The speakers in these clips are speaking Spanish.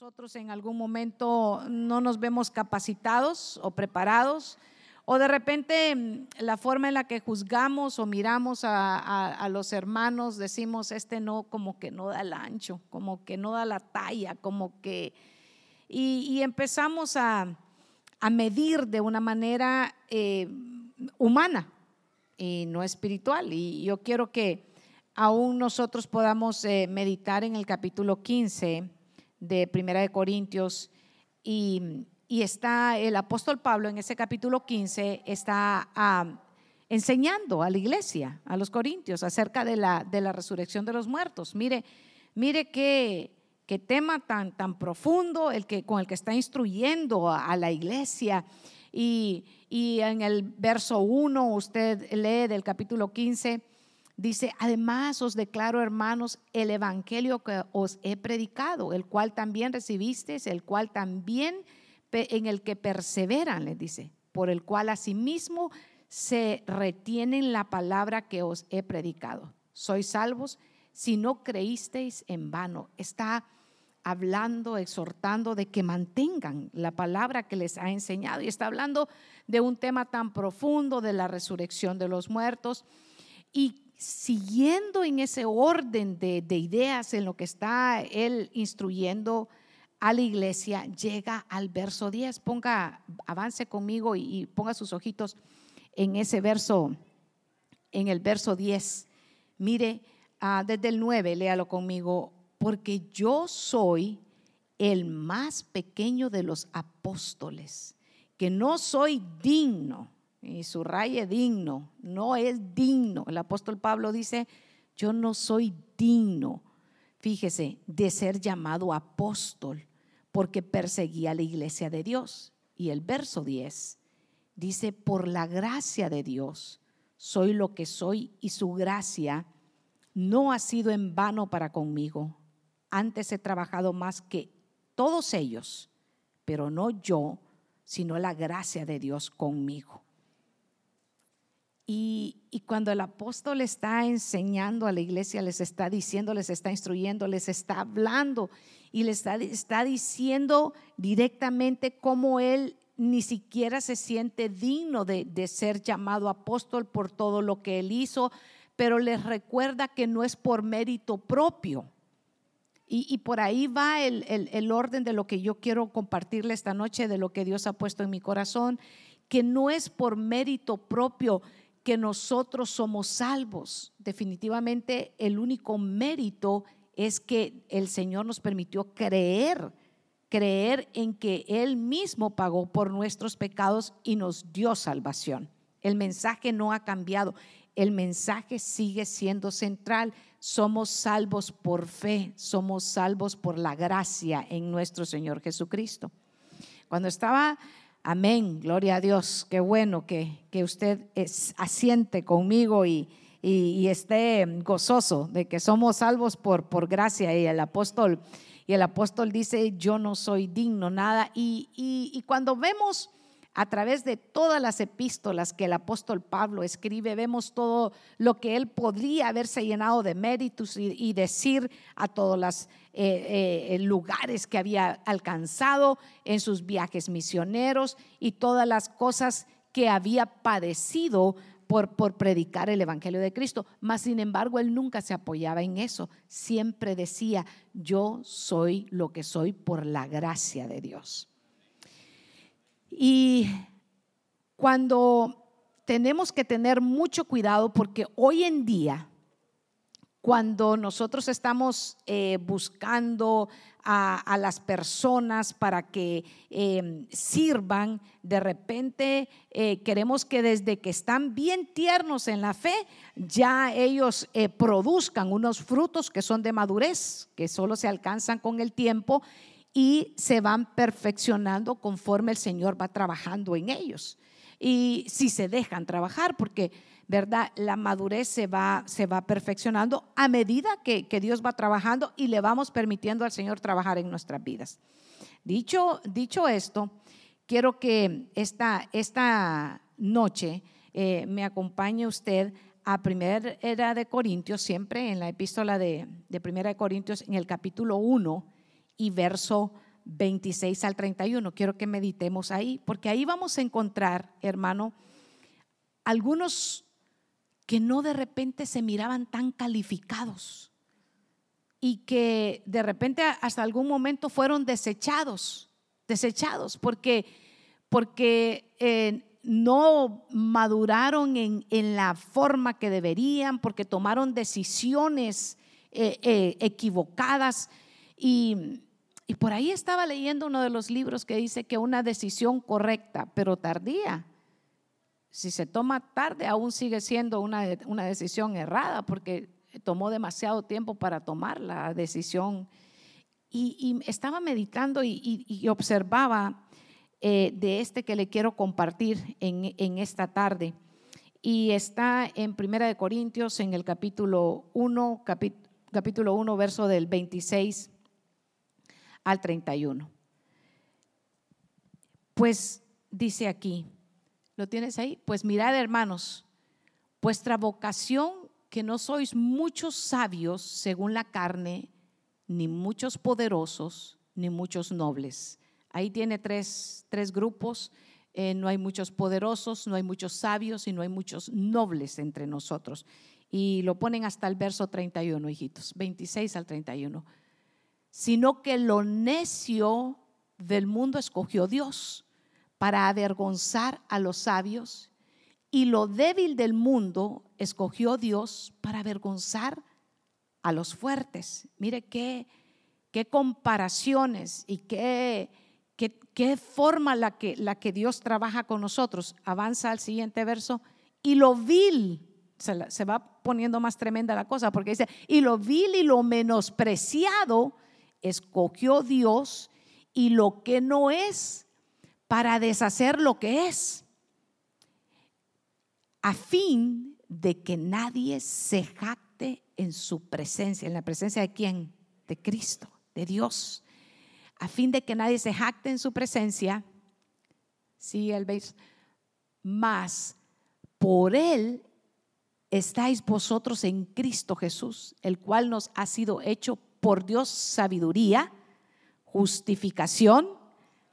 nosotros en algún momento no nos vemos capacitados o preparados, o de repente mm, la forma en la que juzgamos o miramos a, los hermanos, decimos, este no, como que no da el ancho, como que no da la talla, como que... Y, empezamos a, medir de una manera eh, humana y no espiritual. Y yo quiero que aún nosotros podamos eh, meditar en el capítulo 15 de Primera de Corintios y, está el apóstol Pablo en ese capítulo 15 está ah, enseñando a la iglesia, a los corintios, acerca de la, de la resurrección de los muertos. Mire, mire qué, qué tema tan, tan profundo el que, con el que está instruyendo a, la iglesia. Y, y en el verso 1 usted lee del capítulo 15 Dice, además os declaro, hermanos, el evangelio que os he predicado, el cual también recibisteis, el cual también en el que perseveran, les dice, por el cual asimismo se retienen la palabra que os he predicado. Sois salvos si no creísteis en vano. Está hablando, exhortando de que mantengan la palabra que les ha enseñado. Y está hablando de un tema tan profundo de la resurrección de los muertos. Y siguiendo en ese orden de, ideas en lo que está él instruyendo a la iglesia, llega al verso 10. Ponga, avance conmigo y, ponga sus ojitos en ese verso, en el verso 10. Mire, ah, desde el 9, léalo conmigo, porque yo soy el más pequeño de los apóstoles, que no soy digno y subraye digno, no es digno. El apóstol Pablo dice, yo no soy digno, fíjese, de ser llamado apóstol, porque perseguía la iglesia de Dios. Y el verso 10 dice, por la gracia de Dios, soy lo que soy y su gracia no ha sido en vano para conmigo. Antes he trabajado más que todos ellos, pero no yo, sino la gracia de Dios conmigo. Y, cuando el apóstol está enseñando a la iglesia, les está diciendo, les está instruyendo, les está hablando y les está, diciendo directamente cómo él ni siquiera se siente digno de, ser llamado apóstol por todo lo que él hizo, pero les recuerda que no es por mérito propio. Y, por ahí va el, el, orden de lo que yo quiero compartirle esta noche, de lo que Dios ha puesto en mi corazón, que no es por mérito propio, que nosotros somos salvos. Definitivamente el único mérito es que el Señor nos permitió creer, creer en que Él mismo pagó por nuestros pecados y nos dio salvación. El mensaje no ha cambiado, el mensaje sigue siendo central. Somos salvos por fe, somos salvos por la gracia en nuestro Señor Jesucristo. Cuando estaba Amén, gloria a Dios. Qué bueno que, usted es, asiente conmigo y, esté gozoso de que somos salvos por, por gracia. Y el apóstol, y el apóstol dice, yo no soy digno, nada. Y, y cuando vemos a través de todas las epístolas que el apóstol Pablo escribe, vemos todo lo que él podría haberse llenado de méritos y, decir a todos los eh, eh, lugares que había alcanzado en sus viajes misioneros y todas las cosas que había padecido por, por, predicar el Evangelio de Cristo. Mas, sin embargo, él nunca se apoyaba en eso. Siempre decía, yo soy lo que soy por la gracia de Dios. Y cuando tenemos que tener mucho cuidado porque hoy en día, cuando nosotros estamos eh, buscando a, las personas para que em, sirvan, de repente eh, queremos que desde que están bien tiernos en la fe, ya ellos eh, produzcan unos frutos que son de madurez, que solo se alcanzan con el tiempo y se van perfeccionando conforme el Señor va trabajando en ellos. Y si se dejan trabajar, porque, ¿verdad? La madurez se va, se va perfeccionando a medida que, Dios va trabajando y le vamos permitiendo al Señor trabajar en nuestras vidas. Dicho, dicho esto, quiero que esta, esta noche eh, me acompañe usted a Primera Era de Corintios, siempre en la epístola de, de Primera de Corintios, en el capítulo 1 y verso 26 al 31. Quiero que meditemos ahí, porque ahí vamos a encontrar, hermano, algunos que no de repente se miraban tan calificados y que de repente hasta algún momento fueron desechados, desechados, porque, porque eh, no maduraron en, la forma que deberían, porque tomaron decisiones eh, eh, equivocadas. Y, y por ahí estaba leyendo uno de los libros que dice que una decisión correcta, pero tardía, si se toma tarde, aún sigue siendo una, una decisión errada porque tomó demasiado tiempo para tomar la decisión. Y, estaba meditando y, observaba eh, de este que le quiero compartir en, esta tarde. Y está en Primera de Corintios, en el capítulo 1, capítulo 1, verso del 26 al 31. Pues dice aquí, ¿Lo tienes ahí? Pues mirad, hermanos, vuestra vocación, que no sois muchos sabios según la carne, ni muchos poderosos, ni muchos nobles. Ahí tiene tres, tres grupos. Eh, no hay muchos poderosos, no hay muchos sabios y no hay muchos nobles entre nosotros. Y lo ponen hasta el verso 31, hijitos, 26 al 31. Sino que lo necio del mundo escogió Dios para avergonzar a los sabios y lo débil del mundo escogió Dios para avergonzar a los fuertes. Mire qué, qué comparaciones y qué, qué, forma la que, la que Dios trabaja con nosotros. Avanza al siguiente verso. Y lo vil, se, se va poniendo más tremenda la cosa, porque dice, y lo vil y lo menospreciado escogió Dios y lo que no es para deshacer lo que es, a fin de que nadie se jacte en su presencia, en la presencia de quién? De Cristo, de Dios. A fin de que nadie se jacte en su presencia, sí, el veis, más por él estáis vosotros en Cristo Jesús, el cual nos ha sido hecho por Dios sabiduría, justificación,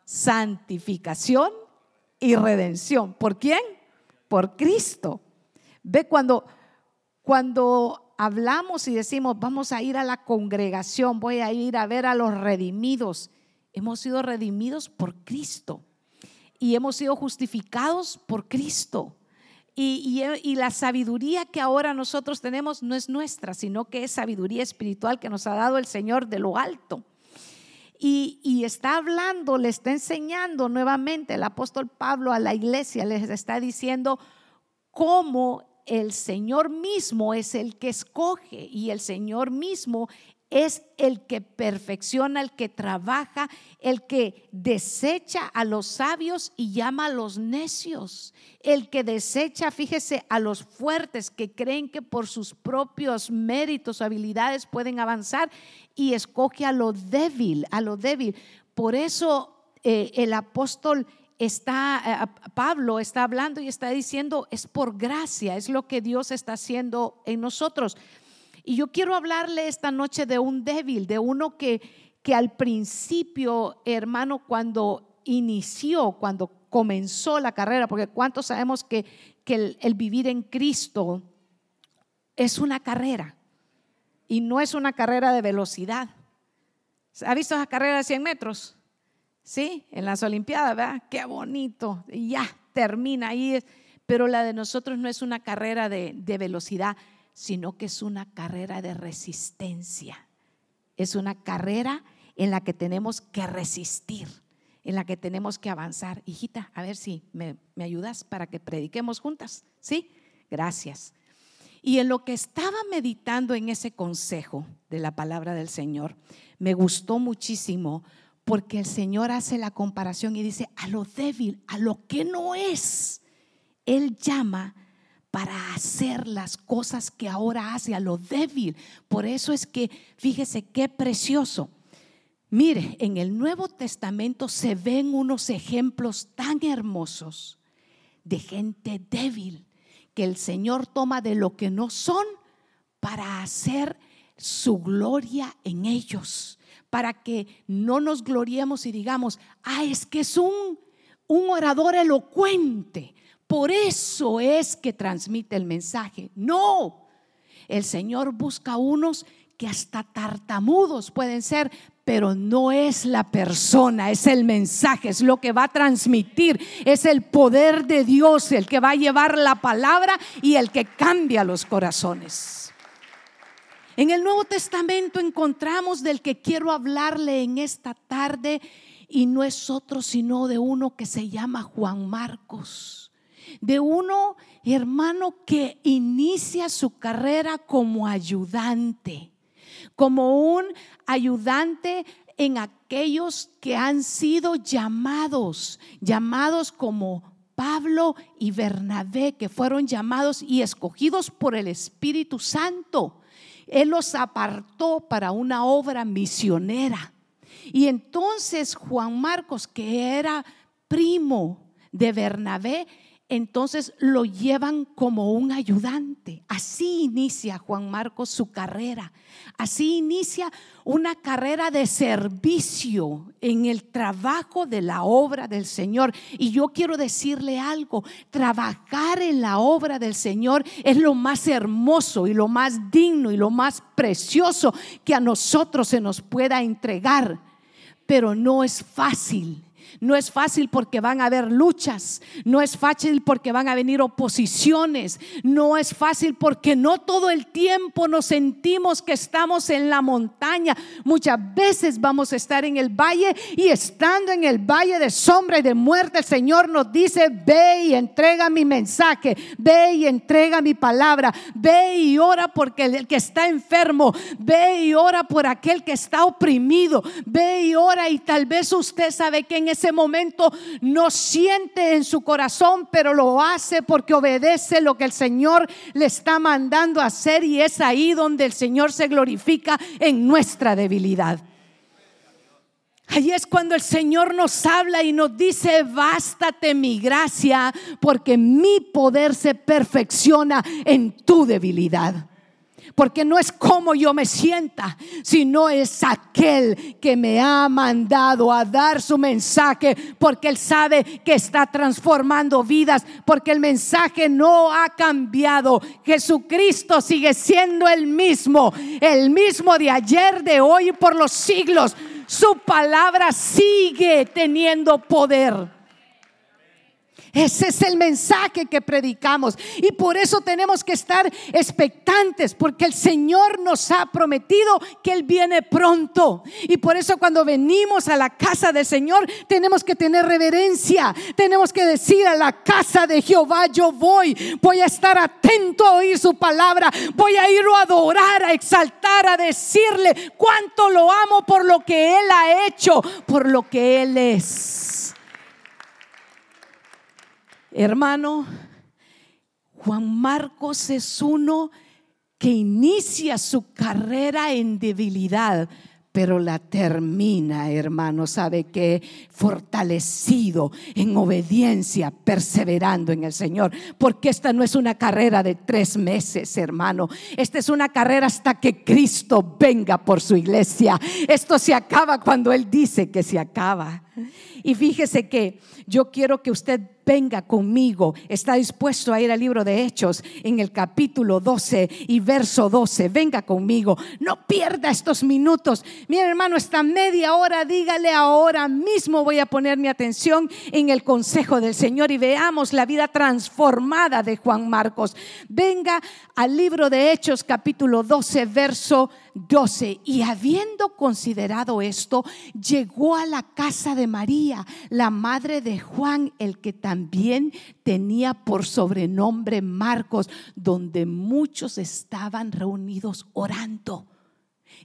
santificación y redención. ¿Por quién? Por Cristo. Ve cuando, cuando hablamos y decimos, vamos a ir a la congregación, voy a ir a ver a los redimidos. Hemos sido redimidos por Cristo y hemos sido justificados por Cristo. Y, y, la sabiduría que ahora nosotros tenemos no es nuestra, sino que es sabiduría espiritual que nos ha dado el Señor de lo alto. Y, está hablando, le está enseñando nuevamente el apóstol Pablo a la iglesia, les está diciendo cómo el Señor mismo es el que escoge y el Señor mismo es el que perfecciona, el que trabaja, el que desecha a los sabios y llama a los necios, el que desecha, fíjese, a los fuertes que creen que por sus propios méritos, o habilidades pueden avanzar y escoge a lo débil, a lo débil. Por eso eh, el apóstol está, eh, Pablo está hablando y está diciendo, es por gracia, es lo que Dios está haciendo en nosotros. Y yo quiero hablarle esta noche de un débil, de uno que, que al principio, hermano, cuando inició, cuando comenzó la carrera, porque cuántos sabemos que, que el, vivir en Cristo es una carrera y no es una carrera de velocidad. ¿Ha visto esa carrera de 100 metros? Sí, en las Olimpiadas, ¿verdad? Qué bonito. Ya termina ahí. Pero la de nosotros no es una carrera de, de velocidad, sino que es una carrera de resistencia. Es una carrera en la que tenemos que resistir, en la que tenemos que avanzar. Hijita, a ver si me, ayudas para que prediquemos juntas. ¿Sí? Gracias. Y en lo que estaba meditando en ese consejo de la palabra del Señor, me gustó muchísimo porque el Señor hace la comparación y dice, a lo débil, a lo que no es, Él llama para hacer las cosas que ahora hace a lo débil. Por eso es que, fíjese qué precioso. Mire, en el Nuevo Testamento se ven unos ejemplos tan hermosos de gente débil que el Señor toma de lo que no son para hacer su gloria en ellos, para que no nos gloriemos y digamos, ah, es que es un, un orador elocuente. Por eso es que transmite el mensaje. No, el Señor busca unos que hasta tartamudos pueden ser, pero no es la persona, es el mensaje, es lo que va a transmitir, es el poder de Dios el que va a llevar la palabra y el que cambia los corazones. En el Nuevo Testamento encontramos del que quiero hablarle en esta tarde y no es otro sino de uno que se llama Juan Marcos, de uno hermano que inicia su carrera como ayudante como un ayudante en aquellos que han sido llamados, llamados como Pablo y Bernabé, que fueron llamados y escogidos por el Espíritu Santo. Él los apartó para una obra misionera. Y entonces Juan Marcos, que era primo de Bernabé, entonces lo llevan como un ayudante. Así inicia Juan Marcos su carrera. Así inicia una carrera de servicio en el trabajo de la obra del Señor. Y yo quiero decirle algo, trabajar en la obra del Señor es lo más hermoso y lo más digno y lo más precioso que a nosotros se nos pueda entregar. Pero no es fácil no es fácil porque van a haber luchas, no es fácil porque van a venir oposiciones, no es fácil porque no todo el tiempo nos sentimos que estamos en la montaña. Muchas veces vamos a estar en el valle y estando en el valle de sombra y de muerte, el Señor nos dice, ve y entrega mi mensaje, ve y entrega mi palabra, ve y ora porque el que está enfermo, ve y ora por aquel que está oprimido, ve y ora y tal vez usted sabe que en ese momento no siente en su corazón, pero lo hace porque obedece lo que el Señor le está mandando hacer y es ahí donde el Señor se glorifica en nuestra debilidad. Ahí es cuando el Señor nos habla y nos dice, bástate mi gracia, porque mi poder se perfecciona en tu debilidad porque no es como yo me sienta, sino es aquel que me ha mandado a dar su mensaje, porque él sabe que está transformando vidas, porque el mensaje no ha cambiado. Jesucristo sigue siendo el mismo, el mismo de ayer, de hoy y por los siglos. Su palabra sigue teniendo poder. Ese es el mensaje que predicamos. Y por eso tenemos que estar expectantes, porque el Señor nos ha prometido que Él viene pronto. Y por eso cuando venimos a la casa del Señor, tenemos que tener reverencia. Tenemos que decir a la casa de Jehová, yo voy. Voy a estar atento a oír su palabra. Voy a ir a adorar, a exaltar, a decirle cuánto lo amo por lo que Él ha hecho, por lo que Él es. Hermano, Juan Marcos es uno que inicia su carrera en debilidad, pero la termina, hermano, sabe que fortalecido en obediencia, perseverando en el Señor, porque esta no es una carrera de tres meses, hermano, esta es una carrera hasta que Cristo venga por su iglesia. Esto se acaba cuando Él dice que se acaba. Y fíjese que yo quiero que usted venga conmigo. Está dispuesto a ir al libro de Hechos en el capítulo 12 y verso 12. Venga conmigo. No pierda estos minutos. Mi hermano, esta media hora, dígale ahora mismo voy a poner mi atención en el consejo del Señor y veamos la vida transformada de Juan Marcos. Venga al libro de Hechos capítulo 12, verso 12. Y habiendo considerado esto, llegó a la casa de María, la madre de Juan, el que también tenía por sobrenombre Marcos, donde muchos estaban reunidos orando.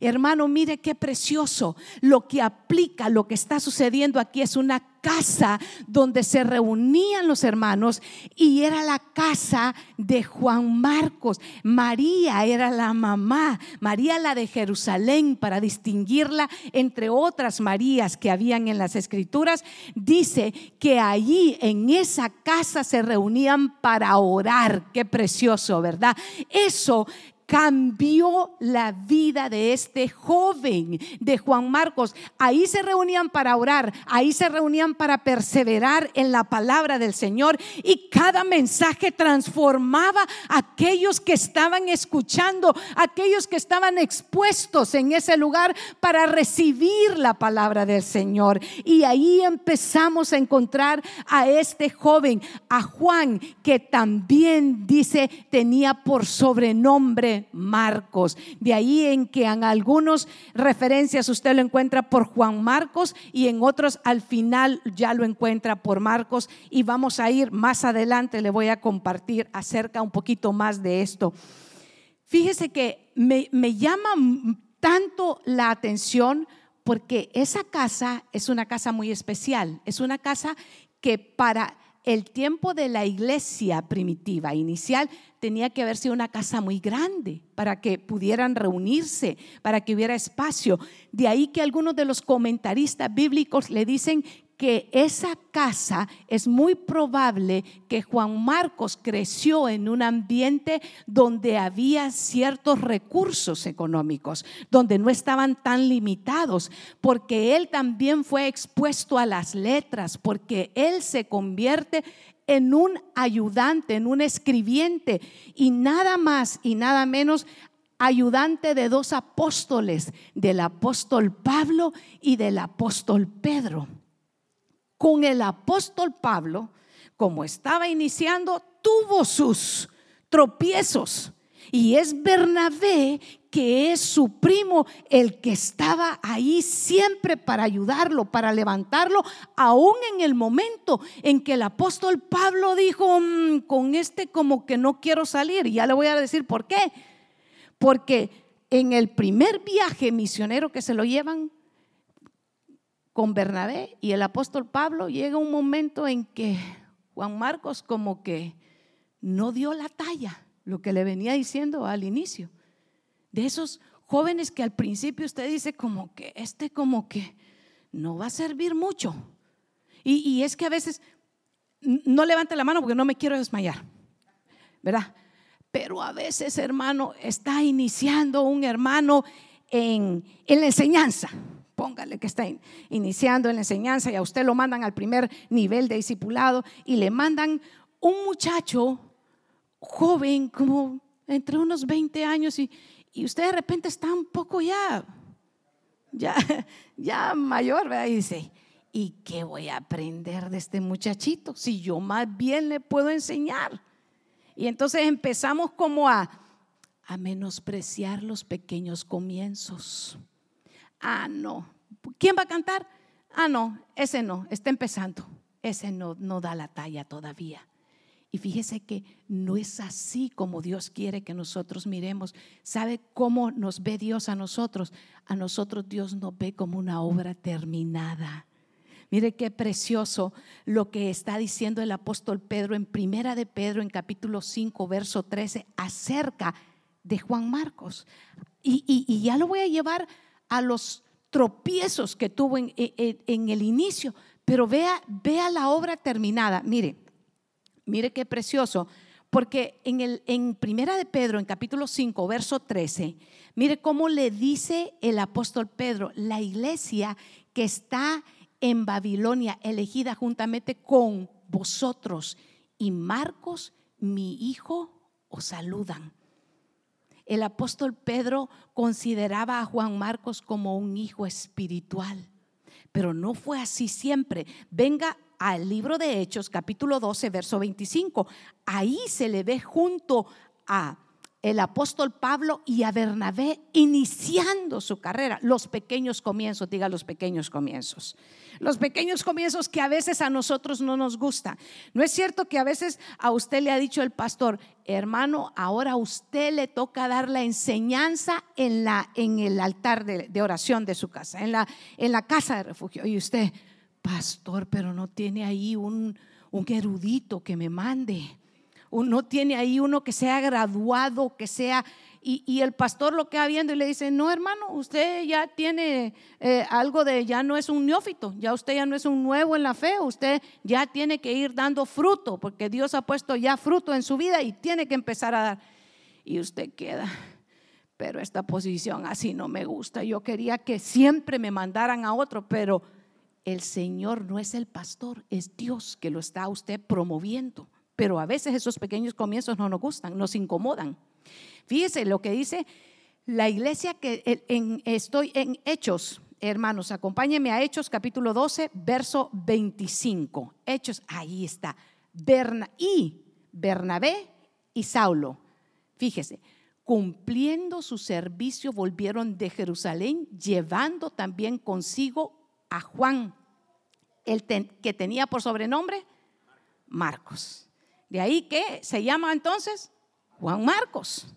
Hermano, mire qué precioso. Lo que aplica, lo que está sucediendo aquí es una casa donde se reunían los hermanos y era la casa de Juan Marcos. María era la mamá, María la de Jerusalén, para distinguirla entre otras Marías que habían en las escrituras. Dice que allí en esa casa se reunían para orar. Qué precioso, ¿verdad? Eso cambió la vida de este joven, de Juan Marcos. Ahí se reunían para orar, ahí se reunían para perseverar en la palabra del Señor y cada mensaje transformaba a aquellos que estaban escuchando, aquellos que estaban expuestos en ese lugar para recibir la palabra del Señor. Y ahí empezamos a encontrar a este joven, a Juan, que también dice tenía por sobrenombre Marcos. De ahí en que en algunas referencias usted lo encuentra por Juan Marcos y en otros al final ya lo encuentra por Marcos. Y vamos a ir más adelante, le voy a compartir acerca un poquito más de esto. Fíjese que me, me llama tanto la atención porque esa casa es una casa muy especial, es una casa que para el tiempo de la iglesia primitiva inicial tenía que haber sido una casa muy grande para que pudieran reunirse, para que hubiera espacio. De ahí que algunos de los comentaristas bíblicos le dicen que esa casa es muy probable que Juan Marcos creció en un ambiente donde había ciertos recursos económicos, donde no estaban tan limitados, porque él también fue expuesto a las letras, porque él se convierte en un ayudante, en un escribiente y nada más y nada menos ayudante de dos apóstoles, del apóstol Pablo y del apóstol Pedro con el apóstol Pablo, como estaba iniciando, tuvo sus tropiezos. Y es Bernabé, que es su primo, el que estaba ahí siempre para ayudarlo, para levantarlo, aún en el momento en que el apóstol Pablo dijo, mm, con este como que no quiero salir. Y ya le voy a decir por qué. Porque en el primer viaje misionero que se lo llevan, con Bernabé y el apóstol Pablo, llega un momento en que Juan Marcos como que no dio la talla, lo que le venía diciendo al inicio. De esos jóvenes que al principio usted dice como que este como que no va a servir mucho. Y, es que a veces no levante la mano porque no me quiero desmayar, ¿verdad? Pero a veces, hermano, está iniciando un hermano en, en la enseñanza póngale que está iniciando en la enseñanza y a usted lo mandan al primer nivel de discipulado y le mandan un muchacho joven, como entre unos 20 años, y, y usted de repente está un poco ya, ya, ya mayor, ¿verdad? Y dice, ¿y qué voy a aprender de este muchachito si yo más bien le puedo enseñar? Y entonces empezamos como a, a menospreciar los pequeños comienzos. Ah, no. ¿Quién va a cantar? Ah, no, ese no, está empezando. Ese no, no da la talla todavía. Y fíjese que no es así como Dios quiere que nosotros miremos. ¿Sabe cómo nos ve Dios a nosotros? A nosotros Dios nos ve como una obra terminada. Mire qué precioso lo que está diciendo el apóstol Pedro en Primera de Pedro, en capítulo 5, verso 13, acerca de Juan Marcos. Y, y ya lo voy a llevar a los tropiezos que tuvo en, el inicio, pero vea, vea la obra terminada. Mire, mire qué precioso, porque en, el, en Primera de Pedro, en capítulo 5, verso 13, mire cómo le dice el apóstol Pedro, la iglesia que está en Babilonia, elegida juntamente con vosotros, y Marcos, mi hijo, os saludan el apóstol Pedro consideraba a Juan Marcos como un hijo espiritual, pero no fue así siempre. Venga al libro de Hechos, capítulo 12, verso 25. Ahí se le ve junto a el apóstol Pablo y a Bernabé iniciando su carrera, los pequeños comienzos, diga los pequeños comienzos. Los pequeños comienzos que a veces a nosotros no nos gustan. No es cierto que a veces a usted le ha dicho el pastor, hermano, ahora a usted le toca dar la enseñanza en, la, en el altar de, oración de su casa, en la, en la casa de refugio. Y usted, pastor, pero no tiene ahí un, un erudito que me mande no tiene ahí uno que sea graduado, que sea... Y, el pastor lo queda viendo y le dice, no hermano, usted ya tiene eh, algo de, ya no es un neófito, ya usted ya no es un nuevo en la fe, usted ya tiene que ir dando fruto, porque Dios ha puesto ya fruto en su vida y tiene que empezar a dar. Y usted queda, pero esta posición así no me gusta. Yo quería que siempre me mandaran a otro, pero el Señor no es el pastor, es Dios que lo está usted promoviendo. Pero a veces esos pequeños comienzos no nos gustan, nos incomodan. Fíjese lo que dice la iglesia que en, estoy en Hechos, hermanos, acompáñenme a Hechos capítulo 12, verso 25. Hechos, ahí está. Berna, y Bernabé y Saulo. Fíjese, cumpliendo su servicio volvieron de Jerusalén, llevando también consigo a Juan, el que tenía por sobrenombre Marcos. De ahí que se llama entonces Juan Marcos,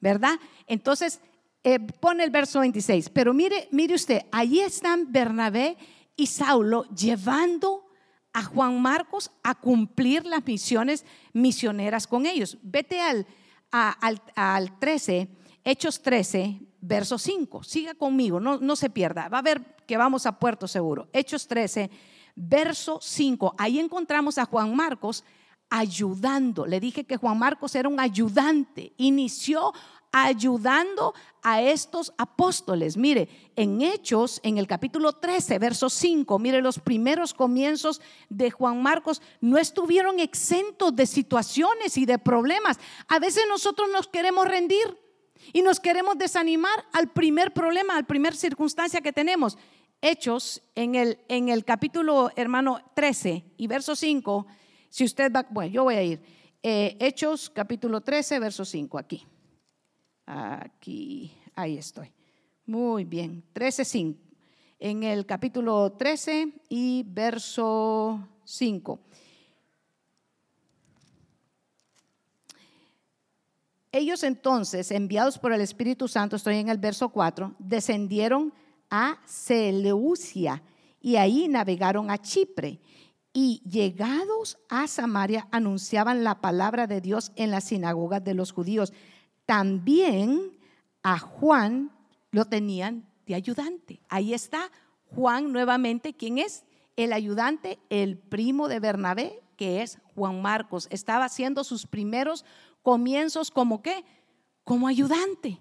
¿verdad? Entonces, eh, pone el verso 26, pero mire, mire usted, allí están Bernabé y Saulo llevando a Juan Marcos a cumplir las misiones misioneras con ellos. Vete al, al, al 13, Hechos 13, verso 5. Siga conmigo, no, no se pierda. Va a ver que vamos a puerto seguro. Hechos 13, verso 5. Ahí encontramos a Juan Marcos ayudando. Le dije que Juan Marcos era un ayudante. Inició ayudando a estos apóstoles. Mire, en Hechos, en el capítulo 13, verso 5, mire, los primeros comienzos de Juan Marcos no estuvieron exentos de situaciones y de problemas. A veces nosotros nos queremos rendir y nos queremos desanimar al primer problema, al primer circunstancia que tenemos. Hechos, en el, en el capítulo, hermano, 13 y verso 5, si usted va, bueno, yo voy a ir. Eh, Hechos, capítulo 13, verso 5, aquí. Aquí, ahí estoy. Muy bien, 13, 5. En el capítulo 13 y verso 5. Ellos entonces, enviados por el Espíritu Santo, estoy en el verso 4, descendieron a Seleucia y ahí navegaron a Chipre. Y llegados a Samaria anunciaban la palabra de Dios en las sinagogas de los judíos. También a Juan lo tenían de ayudante. Ahí está Juan nuevamente, ¿quién es? El ayudante, el primo de Bernabé, que es Juan Marcos. Estaba haciendo sus primeros comienzos como qué? Como ayudante.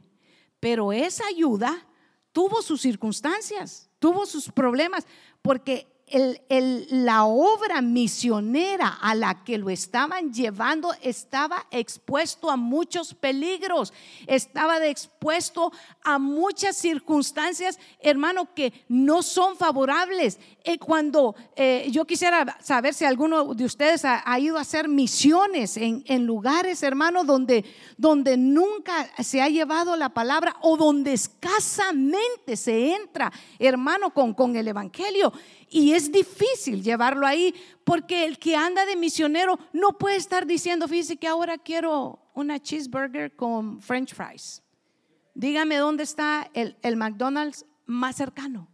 Pero esa ayuda tuvo sus circunstancias, tuvo sus problemas, porque la obra misionera a la que lo estaban llevando estaba expuesto a muchos peligros, estaba expuesto a muchas circunstancias, hermano, que no son favorables. Eh, cuando eh, yo quisiera saber si alguno de ustedes ha, ido a hacer misiones en, lugares, hermano, donde, donde nunca se ha llevado la palabra o donde escasamente se entra, hermano, con, con el Evangelio. Y es difícil llevarlo ahí porque el que anda de misionero no puede estar diciendo, fíjese que ahora quiero una cheeseburger con french fries. Dígame dónde está el, McDonald's más cercano.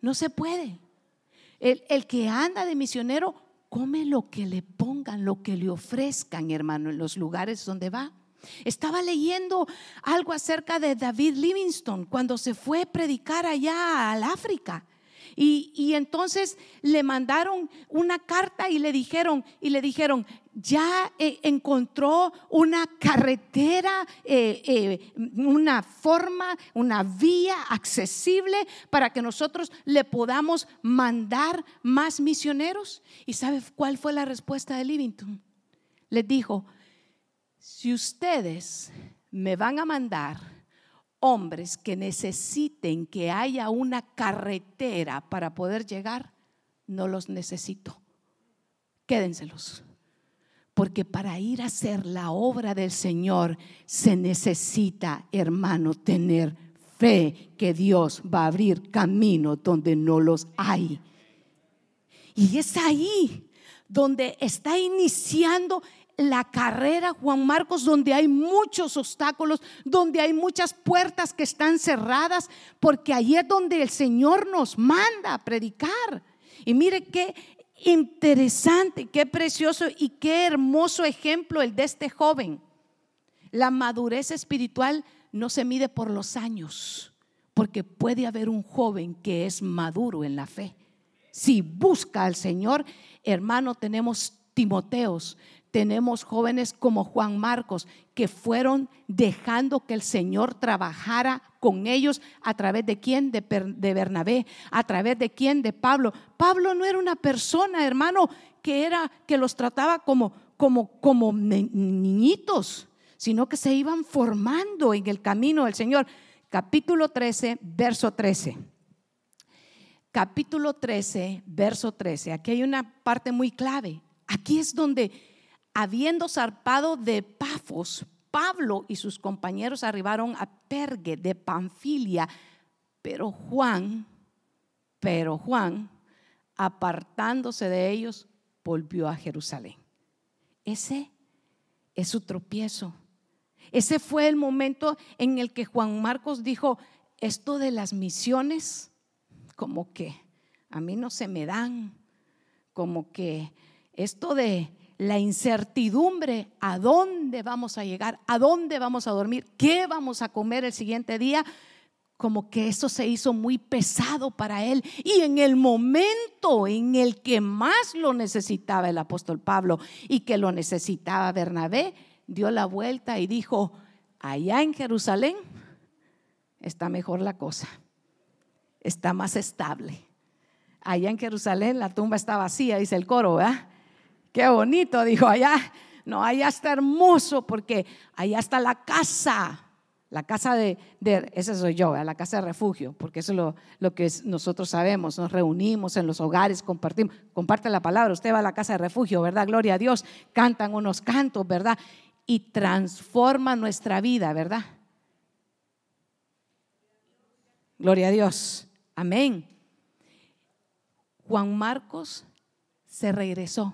No se puede. El, el que anda de misionero come lo que le pongan, lo que le ofrezcan, hermano, en los lugares donde va. Estaba leyendo algo acerca de David Livingstone cuando se fue a predicar allá al África. Y, entonces le mandaron una carta y le dijeron, y le dijeron, ya eh, encontró una carretera, eh, eh, una forma, una vía accesible para que nosotros le podamos mandar más misioneros. ¿Y sabe cuál fue la respuesta de Livington? Les dijo, si ustedes me van a mandar hombres que necesiten que haya una carretera para poder llegar, no los necesito. Quédenselos. Porque para ir a hacer la obra del Señor se necesita, hermano, tener fe que Dios va a abrir camino donde no los hay. Y es ahí donde está iniciando la carrera, Juan Marcos, donde hay muchos obstáculos, donde hay muchas puertas que están cerradas, porque ahí es donde el Señor nos manda a predicar. Y mire qué interesante, qué precioso y qué hermoso ejemplo el de este joven. La madurez espiritual no se mide por los años, porque puede haber un joven que es maduro en la fe. Si busca al Señor, hermano, tenemos Timoteos tenemos jóvenes como Juan Marcos que fueron dejando que el Señor trabajara con ellos a través de quién, de, Bernabé, a través de quién, de Pablo. Pablo no era una persona, hermano, que era que los trataba como como como niñitos, sino que se iban formando en el camino del Señor. Capítulo 13, verso 13 capítulo 13, verso 13. Aquí hay una parte muy clave. Aquí es donde Habiendo zarpado de Pafos, Pablo y sus compañeros arribaron a Pergue de Panfilia, pero Juan, pero Juan, apartándose de ellos, volvió a Jerusalén. Ese es su tropiezo. Ese fue el momento en el que Juan Marcos dijo, esto de las misiones, como que a mí no se me dan, como que esto de la incertidumbre, a dónde vamos a llegar, a dónde vamos a dormir, qué vamos a comer el siguiente día, como que eso se hizo muy pesado para él. Y en el momento en el que más lo necesitaba el apóstol Pablo y que lo necesitaba Bernabé, dio la vuelta y dijo, allá en Jerusalén está mejor la cosa, está más estable. Allá en Jerusalén la tumba está vacía, dice el coro, ¿verdad? Qué bonito, dijo allá. No, allá está hermoso porque allá está la casa, la casa de, de ese soy yo, la casa de refugio, porque eso es lo, que nosotros sabemos, nos reunimos en los hogares, compartimos, comparte la palabra, usted va a la casa de refugio, ¿verdad? Gloria a Dios, cantan unos cantos, ¿verdad? Y transforma nuestra vida, ¿verdad? Gloria a Dios, amén. Juan Marcos se regresó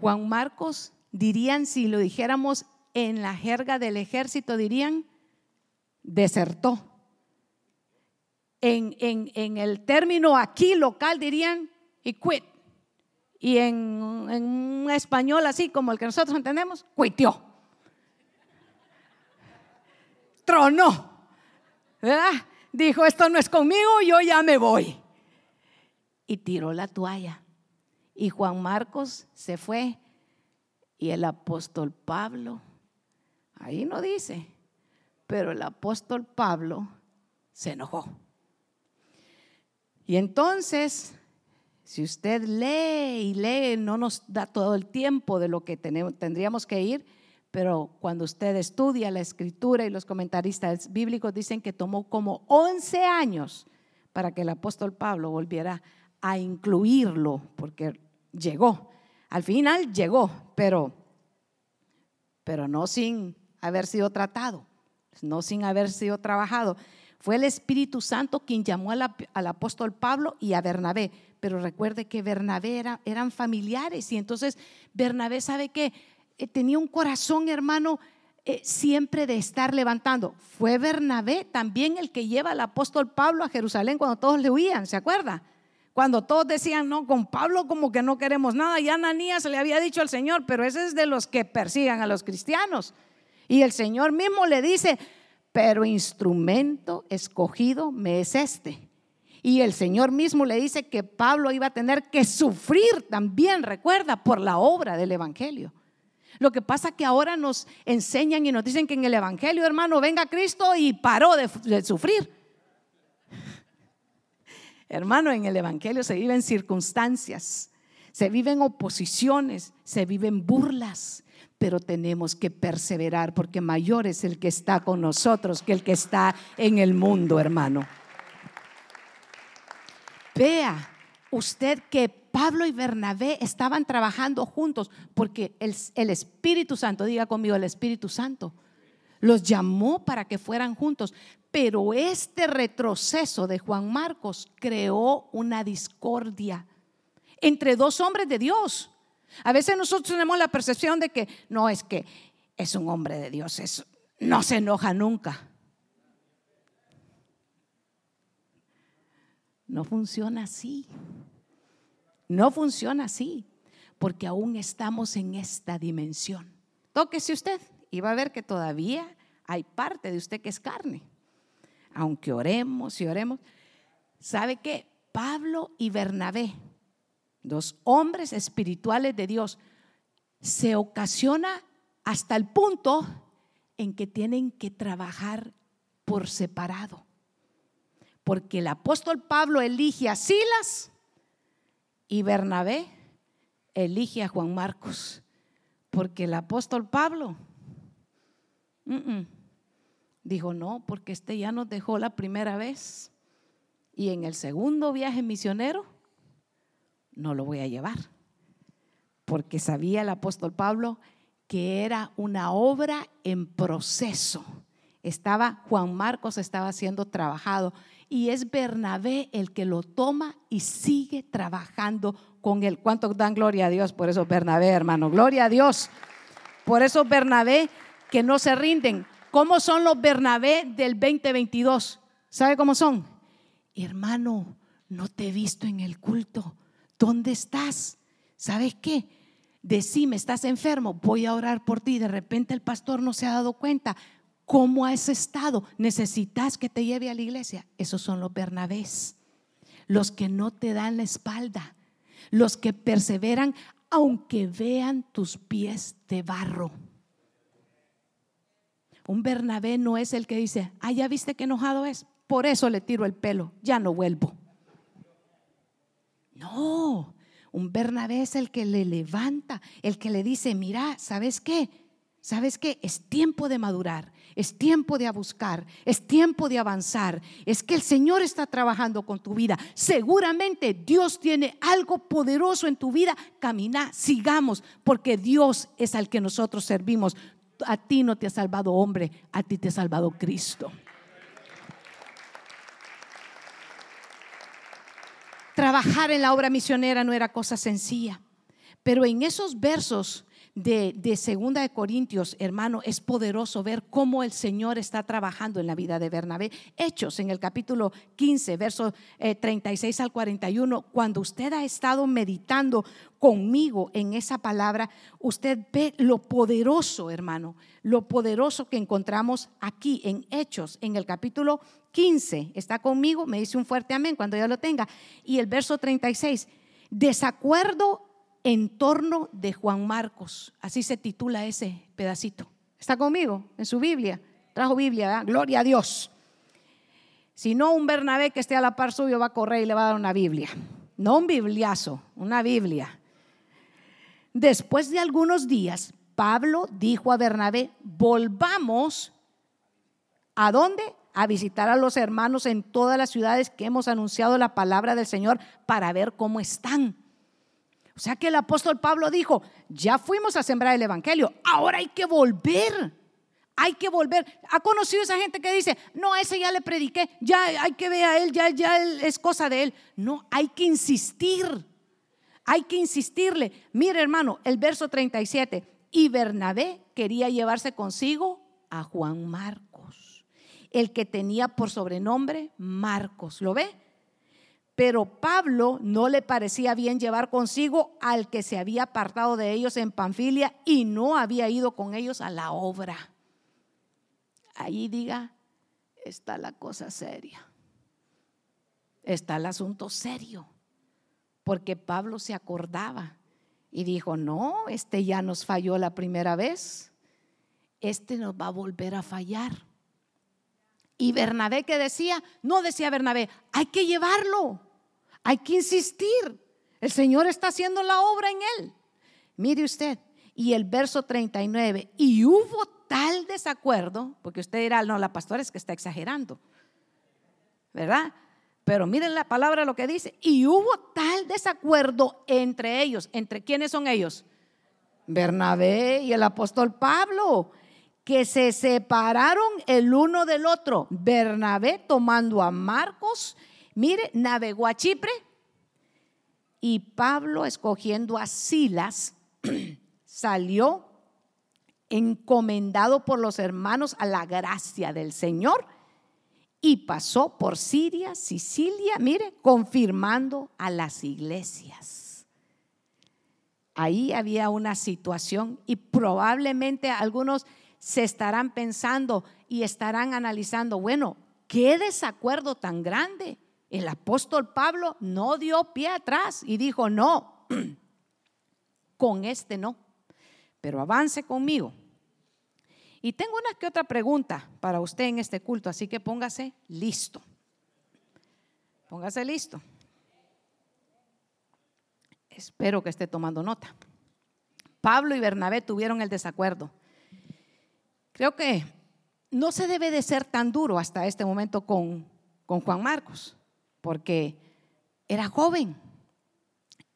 Juan Marcos, dirían, si lo dijéramos en la jerga del ejército, dirían, desertó. En, en, el término aquí local dirían, y quit. Y en, un español así como el que nosotros entendemos, cuitió. Tronó. Dijo, esto no es conmigo, yo ya me voy. Y tiró la toalla. Y Juan Marcos se fue y el apóstol Pablo, ahí no dice, pero el apóstol Pablo se enojó. Y entonces, si usted lee y lee, no nos da todo el tiempo de lo que tendríamos que ir, pero cuando usted estudia la escritura y los comentaristas bíblicos dicen que tomó como 11 años para que el apóstol Pablo volviera a incluirlo, porque llegó. Al final llegó, pero, pero no sin haber sido tratado, no sin haber sido trabajado. Fue el Espíritu Santo quien llamó al, apóstol Pablo y a Bernabé. Pero recuerde que Bernabé era, eran familiares y entonces Bernabé sabe que eh, tenía un corazón, hermano, eh, siempre de estar levantando. Fue Bernabé también el que lleva al apóstol Pablo a Jerusalén cuando todos le huían, ¿se acuerda? Cuando todos decían, no, con Pablo como que no queremos nada, ya Ananías le había dicho al Señor, pero ese es de los que persigan a los cristianos. Y el Señor mismo le dice, pero instrumento escogido me es este. Y el Señor mismo le dice que Pablo iba a tener que sufrir también, recuerda, por la obra del Evangelio. Lo que pasa que ahora nos enseñan y nos dicen que en el Evangelio, hermano, venga Cristo y paró de sufrir. Hermano, en el Evangelio se viven circunstancias, se viven oposiciones, se viven burlas, pero tenemos que perseverar porque mayor es el que está con nosotros que el que está en el mundo, hermano. Vea usted que Pablo y Bernabé estaban trabajando juntos porque el, el, Espíritu Santo, diga conmigo, el Espíritu Santo, los llamó para que fueran juntos. Pero este retroceso de Juan Marcos creó una discordia entre dos hombres de Dios. A veces nosotros tenemos la percepción de que no es que es un hombre de Dios, es, no se enoja nunca. No funciona así. No funciona así, porque aún estamos en esta dimensión. Tóquese usted y va a ver que todavía hay parte de usted que es carne aunque oremos y oremos, ¿sabe qué? Pablo y Bernabé, dos hombres espirituales de Dios, se ocasiona hasta el punto en que tienen que trabajar por separado. Porque el apóstol Pablo elige a Silas y Bernabé elige a Juan Marcos. Porque el apóstol Pablo dijo, no, porque este ya nos dejó la primera vez. Y en el segundo viaje misionero no lo voy a llevar. Porque sabía el apóstol Pablo que era una obra en proceso. Estaba, Juan Marcos estaba siendo trabajado y es Bernabé el que lo toma y sigue trabajando con él. ¿Cuánto dan gloria a Dios por eso Bernabé, hermano? Gloria a Dios. Por eso Bernabé que no se rinden. ¿Cómo son los Bernabé del 2022? ¿Sabe cómo son? Hermano, no te he visto en el culto. ¿Dónde estás? ¿Sabes qué? decime, estás enfermo, voy a orar por ti. De repente el pastor no se ha dado cuenta. ¿Cómo has estado? Necesitas que te lleve a la iglesia. Esos son los Bernabés. Los que no te dan la espalda. Los que perseveran aunque vean tus pies de barro. Un Bernabé no es el que dice, ah, ya viste que enojado es, por eso le tiro el pelo, ya no vuelvo. No, un Bernabé es el que le levanta, el que le dice, mira, ¿sabes qué? ¿Sabes qué? Es tiempo de madurar, es tiempo de buscar, es tiempo de avanzar. Es que el Señor está trabajando con tu vida. Seguramente Dios tiene algo poderoso en tu vida. Camina, sigamos, porque Dios es al que nosotros servimos. A ti no te ha salvado hombre, a ti te ha salvado Cristo. Trabajar en la obra misionera no era cosa sencilla, pero en esos versos de, de, Segunda de Corintios, hermano, es poderoso ver cómo el Señor está trabajando en la vida de Bernabé. Hechos en el capítulo 15, versos 36 eh, al 41, cuando usted ha estado meditando conmigo en esa palabra, usted ve lo poderoso, hermano, lo poderoso que encontramos aquí en Hechos, en el capítulo 15. ¿Está conmigo? Me dice un fuerte amén cuando ya lo tenga. Y el verso 36, desacuerdo en torno de Juan Marcos. Así se titula ese pedacito. ¿Está conmigo en su Biblia? Trajo Biblia, gloria a Dios. Si no, un Bernabé que esté a la par suyo va a correr y le va a dar una Biblia. No un bibliazo, una Biblia. Después de algunos días, Pablo dijo a Bernabé, volvamos a dónde? A visitar a los hermanos en todas las ciudades que hemos anunciado la palabra del Señor para ver cómo están. O sea que el apóstol Pablo dijo, ya fuimos a sembrar el Evangelio, ahora hay que volver. Hay que volver. ¿Ha conocido esa gente que dice, no, a ese ya le prediqué, ya hay que ver a él, ya, ya es cosa de él? No, hay que insistir. Hay que insistirle. Mire, hermano, el verso 37. Y Bernabé quería llevarse consigo a Juan Marcos, el que tenía por sobrenombre Marcos. ¿Lo ve? Pero Pablo no le parecía bien llevar consigo al que se había apartado de ellos en Panfilia y no había ido con ellos a la obra. Ahí diga, está la cosa seria. Está el asunto serio porque Pablo se acordaba y dijo, no, este ya nos falló la primera vez, este nos va a volver a fallar. Y Bernabé que decía, no decía Bernabé, hay que llevarlo, hay que insistir, el Señor está haciendo la obra en él. Mire usted, y el verso 39, y hubo tal desacuerdo, porque usted dirá, no, la pastora es que está exagerando, ¿verdad? Pero miren la palabra lo que dice. Y hubo tal desacuerdo entre ellos. ¿Entre quiénes son ellos? Bernabé y el apóstol Pablo, que se separaron el uno del otro. Bernabé tomando a Marcos, mire, navegó a Chipre. Y Pablo escogiendo a Silas, salió encomendado por los hermanos a la gracia del Señor y pasó por Siria, Sicilia, mire, confirmando a las iglesias. Ahí había una situación y probablemente algunos se estarán pensando y estarán analizando, bueno, qué desacuerdo tan grande. El apóstol Pablo no dio pie atrás y dijo, no, con este no. pero avance conmigo. Y tengo una que otra pregunta para usted en este culto, así que póngase listo. Póngase listo. Espero que esté tomando nota. Pablo y Bernabé tuvieron el desacuerdo. Creo que no se debe de ser tan duro hasta este momento con, con Juan Marcos, porque era joven,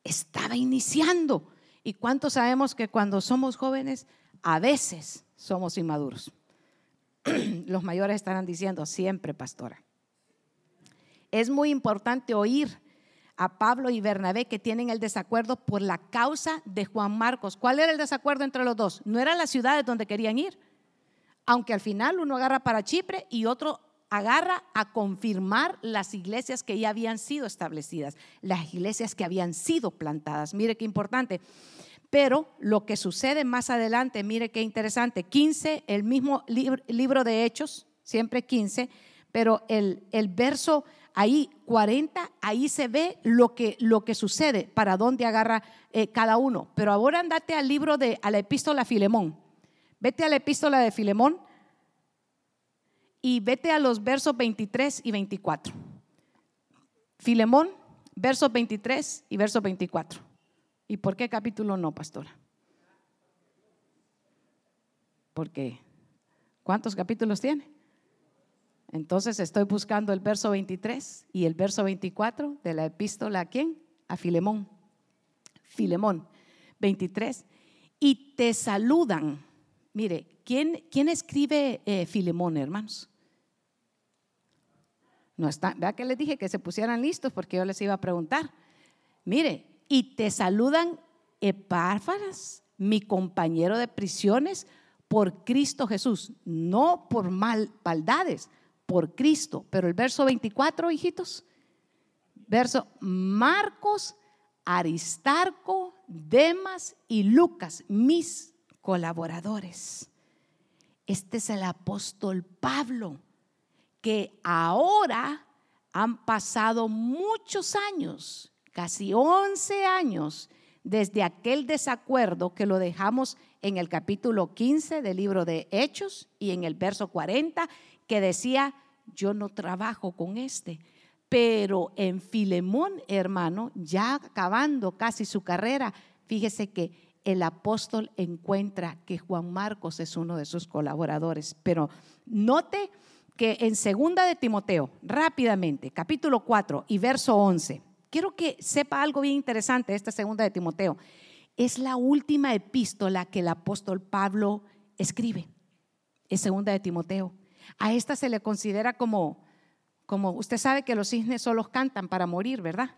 estaba iniciando. ¿Y cuántos sabemos que cuando somos jóvenes a veces somos inmaduros? Los mayores estarán diciendo siempre, pastora. Es muy importante oír a Pablo y Bernabé que tienen el desacuerdo por la causa de Juan Marcos. ¿Cuál era el desacuerdo entre los dos? No eran las ciudades donde querían ir, aunque al final uno agarra para Chipre y otro agarra a confirmar las iglesias que ya habían sido establecidas, las iglesias que habían sido plantadas. Mire qué importante. Pero lo que sucede más adelante, mire qué interesante, 15, el mismo libro, de Hechos, siempre 15, pero el, el verso ahí 40, ahí se ve lo que, lo que sucede, para dónde agarra eh, cada uno. Pero ahora andate al libro de, a la epístola Filemón. Vete a la epístola de Filemón y vete a los versos 23 y 24. Filemón, versos 23 y versos 24. ¿Y por qué capítulo no, pastora? Porque, ¿cuántos capítulos tiene? Entonces estoy buscando el verso 23 y el verso 24 de la epístola a quién? A Filemón. Filemón 23. Y te saludan. Mire, ¿quién, quién escribe eh, Filemón, hermanos? No está, vea que les dije que se pusieran listos porque yo les iba a preguntar. Mire, y te saludan Epárfaras, mi compañero de prisiones, por Cristo Jesús, no por mal, maldades, por Cristo. Pero el verso 24, hijitos, verso Marcos, Aristarco, Demas y Lucas, mis colaboradores. Este es el apóstol Pablo, que ahora han pasado muchos años, casi 11 años, desde aquel desacuerdo que lo dejamos en el capítulo 15 del libro de Hechos y en el verso 40 que decía, yo no trabajo con este. Pero en Filemón, hermano, ya acabando casi su carrera, fíjese que el apóstol encuentra que Juan Marcos es uno de sus colaboradores. Pero note que en segunda de Timoteo, rápidamente, capítulo 4 y verso 11, quiero que sepa algo bien interesante esta segunda de Timoteo. Es la última epístola que el apóstol Pablo escribe. Es segunda de Timoteo. A esta se le considera como, como usted sabe que los cisnes solo cantan para morir, ¿verdad?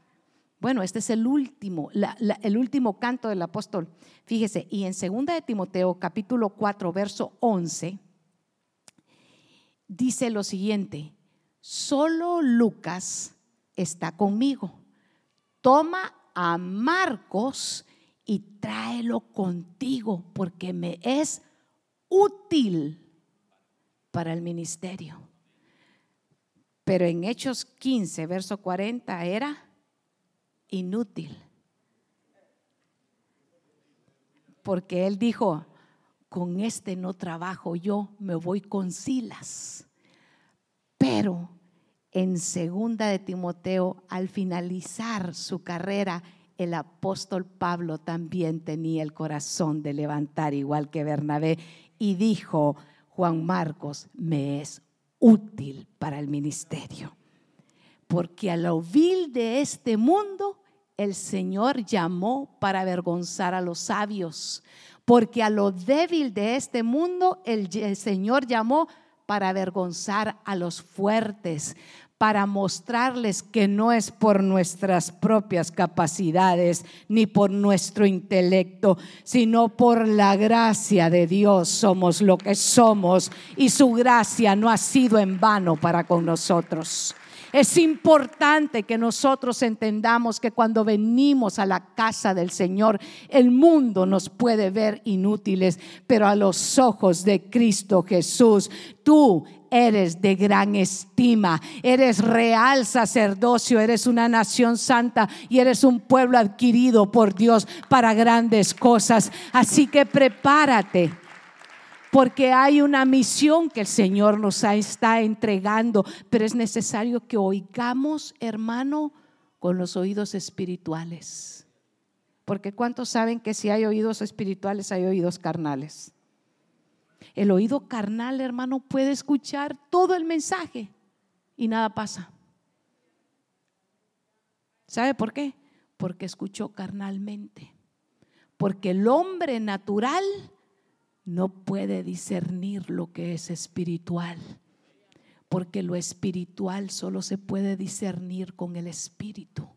Bueno, este es el último, el último canto del apóstol. Fíjese, y en segunda de Timoteo capítulo 4, verso 11, dice lo siguiente, solo Lucas está conmigo. Toma a Marcos y tráelo contigo porque me es útil para el ministerio. Pero en Hechos 15, verso 40 era inútil. Porque él dijo, con este no trabajo yo, me voy con Silas. Pero en segunda de Timoteo, al finalizar su carrera, el apóstol Pablo también tenía el corazón de levantar igual que Bernabé y dijo, Juan Marcos me es útil para el ministerio. Porque a lo vil de este mundo el Señor llamó para avergonzar a los sabios. Porque a lo débil de este mundo el, Señor llamó para avergonzar a los fuertes, para mostrarles que no es por nuestras propias capacidades ni por nuestro intelecto, sino por la gracia de Dios somos lo que somos y su gracia no ha sido en vano para con nosotros. Es importante que nosotros entendamos que cuando venimos a la casa del Señor, el mundo nos puede ver inútiles, pero a los ojos de Cristo Jesús, tú eres de gran estima, eres real sacerdocio, eres una nación santa y eres un pueblo adquirido por Dios para grandes cosas. Así que prepárate porque hay una misión que el Señor nos está entregando, pero es necesario que oigamos, hermano, con los oídos espirituales. Porque ¿cuántos saben que si hay oídos espirituales hay oídos carnales? El oído carnal, hermano, puede escuchar todo el mensaje y nada pasa. ¿Sabe por qué? Porque escuchó carnalmente. Porque el hombre natural no puede discernir lo que es espiritual, porque lo espiritual solo se puede discernir con el espíritu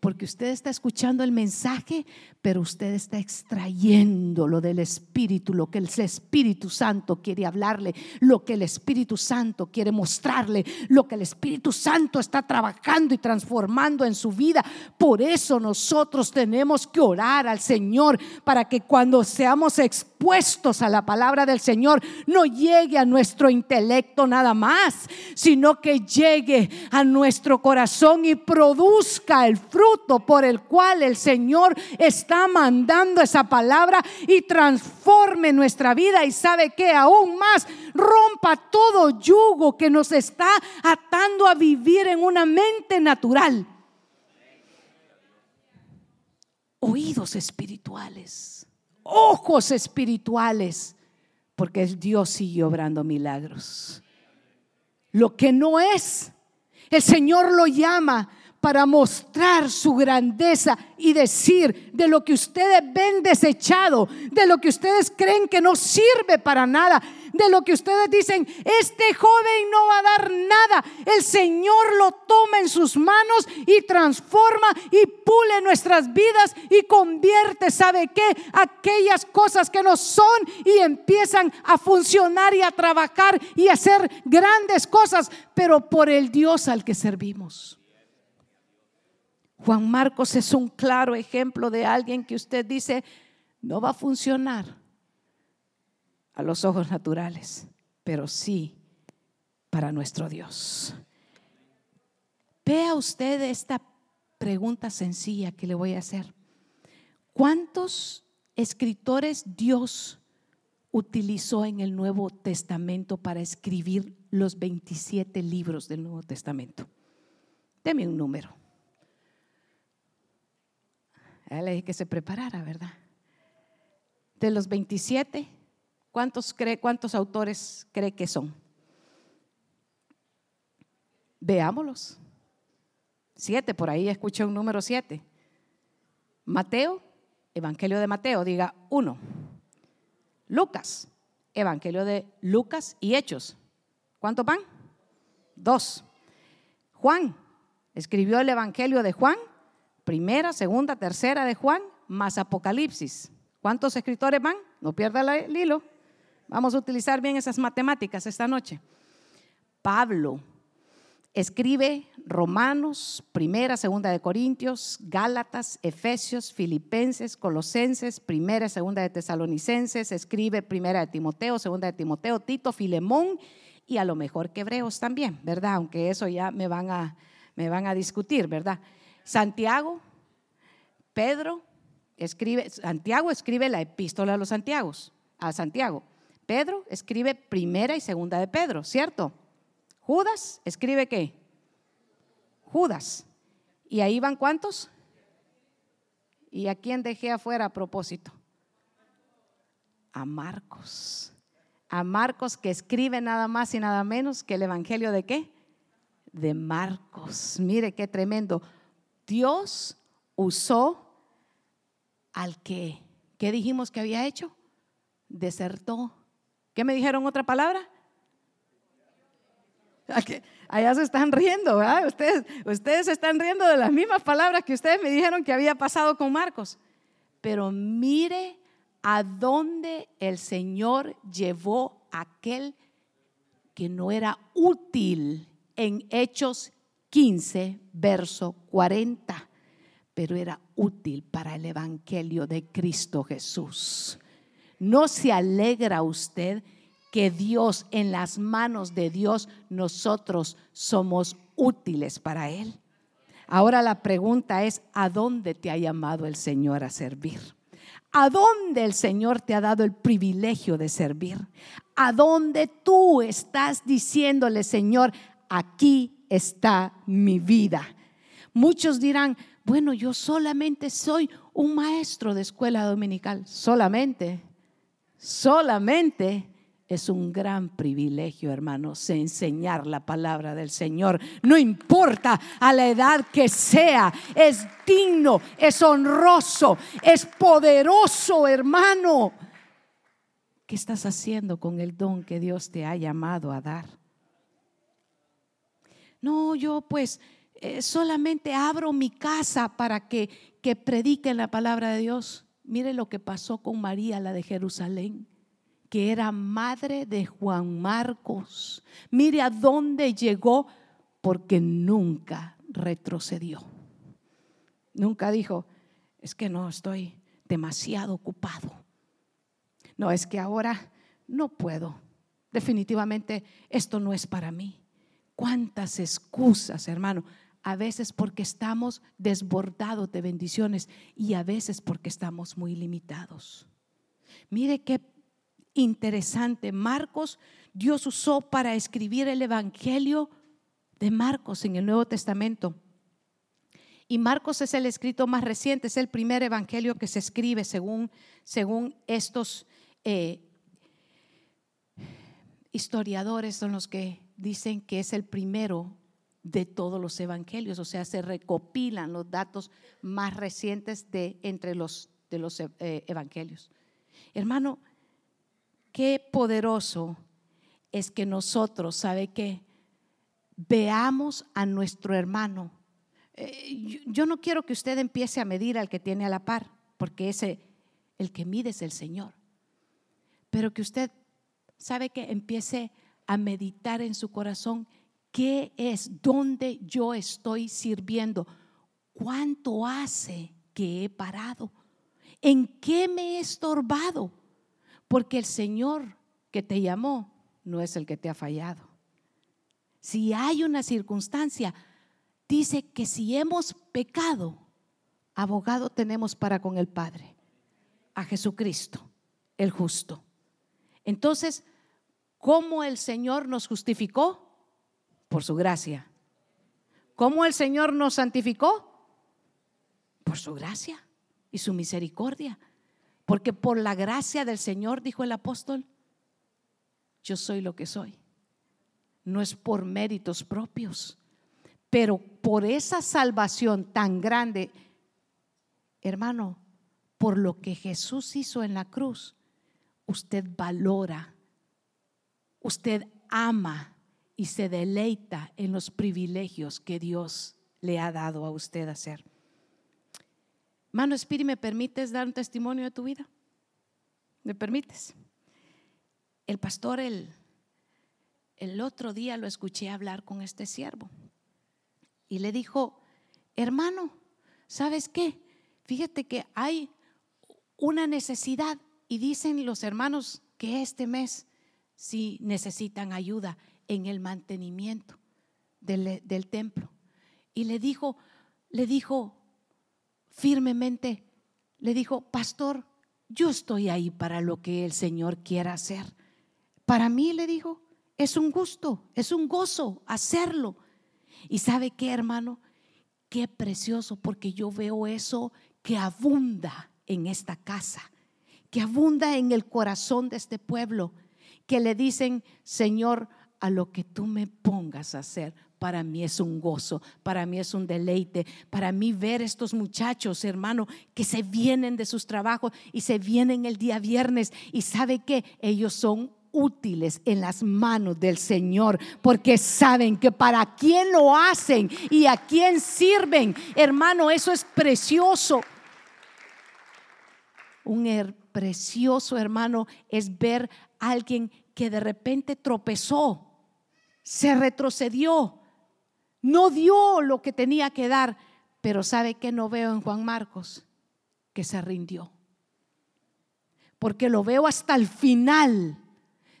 porque usted está escuchando el mensaje, pero usted está extrayendo lo del Espíritu, lo que el Espíritu Santo quiere hablarle, lo que el Espíritu Santo quiere mostrarle, lo que el Espíritu Santo está trabajando y transformando en su vida. Por eso nosotros tenemos que orar al Señor para que cuando seamos expuestos a la palabra del Señor, no llegue a nuestro intelecto nada más, sino que llegue a nuestro corazón y produzca el fruto por el cual el Señor está mandando esa palabra y transforme nuestra vida y sabe que aún más rompa todo yugo que nos está atando a vivir en una mente natural. Oídos espirituales, ojos espirituales, porque Dios sigue obrando milagros. Lo que no es, el Señor lo llama para mostrar su grandeza y decir de lo que ustedes ven desechado, de lo que ustedes creen que no sirve para nada, de lo que ustedes dicen, este joven no va a dar nada. El Señor lo toma en sus manos y transforma y pule nuestras vidas y convierte, ¿sabe qué? Aquellas cosas que no son y empiezan a funcionar y a trabajar y a hacer grandes cosas, pero por el Dios al que servimos. Juan Marcos es un claro ejemplo de alguien que usted dice no va a funcionar a los ojos naturales, pero sí para nuestro Dios. Vea usted esta pregunta sencilla que le voy a hacer. ¿Cuántos escritores Dios utilizó en el Nuevo Testamento para escribir los 27 libros del Nuevo Testamento? Deme un número le dije que se preparara, ¿verdad? De los 27, ¿cuántos, cree, ¿cuántos autores cree que son? Veámoslos. Siete, por ahí escuché un número siete. Mateo, Evangelio de Mateo, diga uno. Lucas, Evangelio de Lucas y Hechos. ¿Cuántos van? Dos. Juan, escribió el Evangelio de Juan primera, segunda, tercera de Juan, más Apocalipsis. ¿Cuántos escritores van? No pierda el hilo. Vamos a utilizar bien esas matemáticas esta noche. Pablo escribe Romanos, primera, segunda de Corintios, Gálatas, Efesios, Filipenses, Colosenses, primera, segunda de Tesalonicenses, escribe primera de Timoteo, segunda de Timoteo, Tito, Filemón y a lo mejor que Hebreos también, ¿verdad? Aunque eso ya me van a, me van a discutir, ¿verdad? Santiago, Pedro escribe, Santiago escribe la epístola a los Santiagos, a Santiago. Pedro escribe primera y segunda de Pedro, ¿cierto? Judas escribe qué? Judas. ¿Y ahí van cuántos? ¿Y a quién dejé afuera a propósito? A Marcos. A Marcos que escribe nada más y nada menos que el Evangelio de qué? De Marcos. Mire qué tremendo. Dios usó al que, ¿qué dijimos que había hecho? Desertó. ¿Qué me dijeron otra palabra? Allá se están riendo, ¿verdad? Ustedes, ustedes se están riendo de las mismas palabras que ustedes me dijeron que había pasado con Marcos. Pero mire a dónde el Señor llevó a aquel que no era útil en Hechos 15, verso 40, pero era útil para el Evangelio de Cristo Jesús. ¿No se alegra usted que Dios, en las manos de Dios, nosotros somos útiles para Él. Ahora la pregunta es, ¿a dónde te ha llamado el Señor a servir? ¿A dónde el Señor te ha dado el privilegio de servir? ¿A dónde tú estás diciéndole, Señor, aquí está mi vida? Muchos dirán, bueno, yo solamente soy un maestro de escuela dominical, solamente, solamente es un gran privilegio, hermanos, enseñar la palabra del Señor. No importa a la edad que sea, es digno, es honroso, es poderoso, hermano. ¿Qué estás haciendo con el don que Dios te ha llamado a dar? No, yo pues eh, solamente abro mi casa para que, que prediquen la palabra de Dios. Mire lo que pasó con María, la de Jerusalén que era madre de Juan Marcos. Mire a dónde llegó porque nunca retrocedió. Nunca dijo, es que no estoy demasiado ocupado. No, es que ahora no puedo. Definitivamente esto no es para mí. ¿Cuántas excusas, hermano? A veces porque estamos desbordados de bendiciones y a veces porque estamos muy limitados. Mire qué interesante. Marcos, Dios usó para escribir el Evangelio de Marcos en el Nuevo Testamento. Y Marcos es el escrito más reciente, es el primer evangelio que se escribe según, según estos eh, historiadores, son los que dicen que es el primero de todos los evangelios, o sea, se recopilan los datos más recientes de entre los, de los eh, evangelios. Hermano, qué poderoso es que nosotros, ¿sabe qué? Veamos a nuestro hermano. Eh, yo no quiero que usted empiece a medir al que tiene a la par, porque ese, el que mide es el Señor. Pero que usted, ¿sabe que Empiece a meditar en su corazón qué es, dónde yo estoy sirviendo, cuánto hace que he parado, en qué me he estorbado porque el Señor que te llamó no es el que te ha fallado. Si hay una circunstancia, dice que si hemos pecado, abogado tenemos para con el Padre, a Jesucristo, el justo. Entonces, ¿cómo el Señor nos justificó? Por su gracia. ¿Cómo el Señor nos santificó? Por su gracia y su misericordia. Porque por la gracia del Señor, dijo el apóstol, yo soy lo que soy. No es por méritos propios, pero por esa salvación tan grande, hermano, por lo que Jesús hizo en la cruz, usted valora, usted ama y se deleita en los privilegios que Dios le ha dado a usted hacer. Mano Espíritu, ¿me permites dar un testimonio de tu vida? ¿Me permites? El pastor el, el otro día lo escuché hablar con este siervo y le dijo, hermano, ¿sabes qué? Fíjate que hay una necesidad y dicen los hermanos que este mes sí necesitan ayuda en el mantenimiento del, del templo. Y le dijo, le dijo, firmemente le dijo, pastor, yo estoy ahí para lo que el Señor quiera hacer. Para mí, le dijo, es un gusto, es un gozo hacerlo. Y sabe qué, hermano, qué precioso, porque yo veo eso que abunda en esta casa, que abunda en el corazón de este pueblo, que le dicen, Señor, a lo que tú me pongas a hacer, para mí es un gozo, para mí es un deleite, para mí ver estos muchachos, hermano, que se vienen de sus trabajos y se vienen el día viernes y sabe que ellos son útiles en las manos del Señor, porque saben que para quién lo hacen y a quién sirven, hermano, eso es precioso. Un precioso hermano es ver alguien que de repente tropezó, se retrocedió, no dio lo que tenía que dar, pero ¿sabe que no veo en Juan Marcos? Que se rindió. Porque lo veo hasta el final.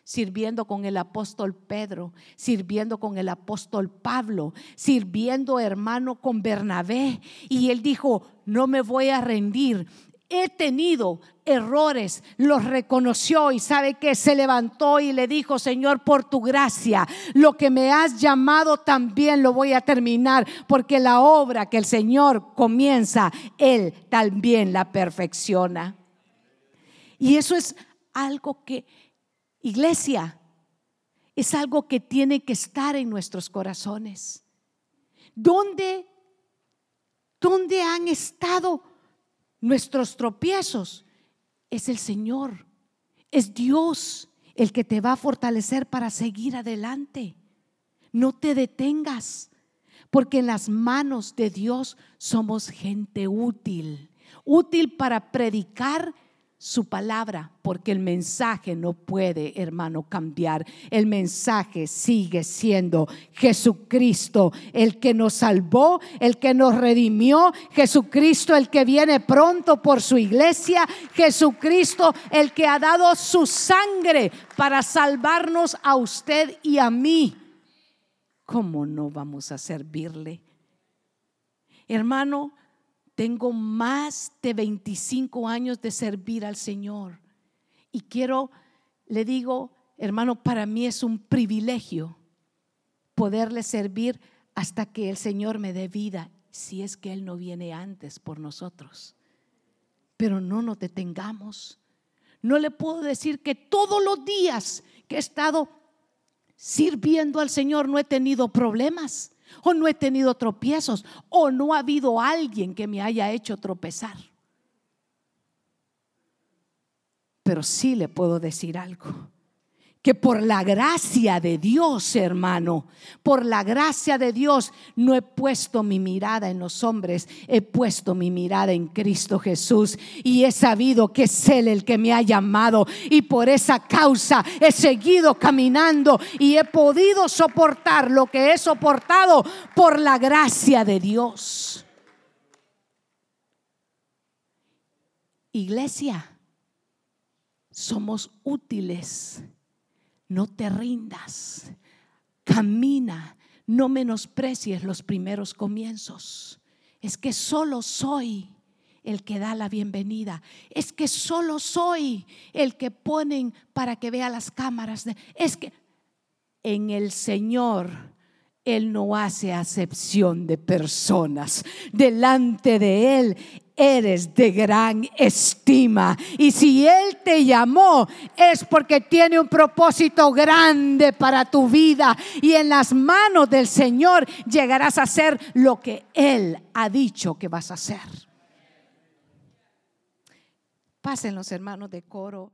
sirviendo con el apóstol Pedro, sirviendo con el apóstol Pablo, sirviendo hermano con Bernabé. Y él dijo, no me voy a rendir. He tenido errores, los reconoció y sabe que se levantó y le dijo, Señor, por tu gracia, lo que me has llamado también lo voy a terminar, porque la obra que el Señor comienza, Él también la perfecciona. Y eso es algo que Iglesia, es algo que tiene que estar en nuestros corazones. ¿Dónde, dónde han estado nuestros tropiezos? Es el Señor, es Dios el que te va a fortalecer para seguir adelante. No te detengas, porque en las manos de Dios somos gente útil, útil para predicar su palabra, porque el mensaje no puede, hermano, cambiar. El mensaje sigue siendo Jesucristo, el que nos salvó, el que nos redimió, Jesucristo, el que viene pronto por su iglesia, Jesucristo, el que ha dado su sangre para salvarnos a usted y a mí. ¿Cómo no vamos a servirle? Hermano, tengo más de 25 años de servir al Señor. Y quiero, le digo, hermano, para mí es un privilegio poderle servir hasta que el Señor me dé vida, si es que Él no viene antes por nosotros. Pero no nos detengamos. No le puedo decir que todos los días que he estado sirviendo al Señor no he tenido problemas o no he tenido tropiezos, o no ha habido alguien que me haya hecho tropezar. Pero sí le puedo decir algo que por la gracia de Dios, hermano, por la gracia de Dios, no he puesto mi mirada en los hombres, he puesto mi mirada en Cristo Jesús y he sabido que es Él el que me ha llamado y por esa causa he seguido caminando y he podido soportar lo que he soportado por la gracia de Dios. Iglesia, somos útiles no te rindas, camina, no menosprecies los primeros comienzos. Es que solo soy el que da la bienvenida. Es que solo soy el que ponen para que vea las cámaras. es que en el Señor Él no hace acepción de personas. Delante de Él eres de gran estima. Y si Él te llamó es porque tiene un propósito grande para tu vida. Y en las manos del Señor llegarás a hacer lo que Él ha dicho que vas a hacer. Pasen los hermanos de coro.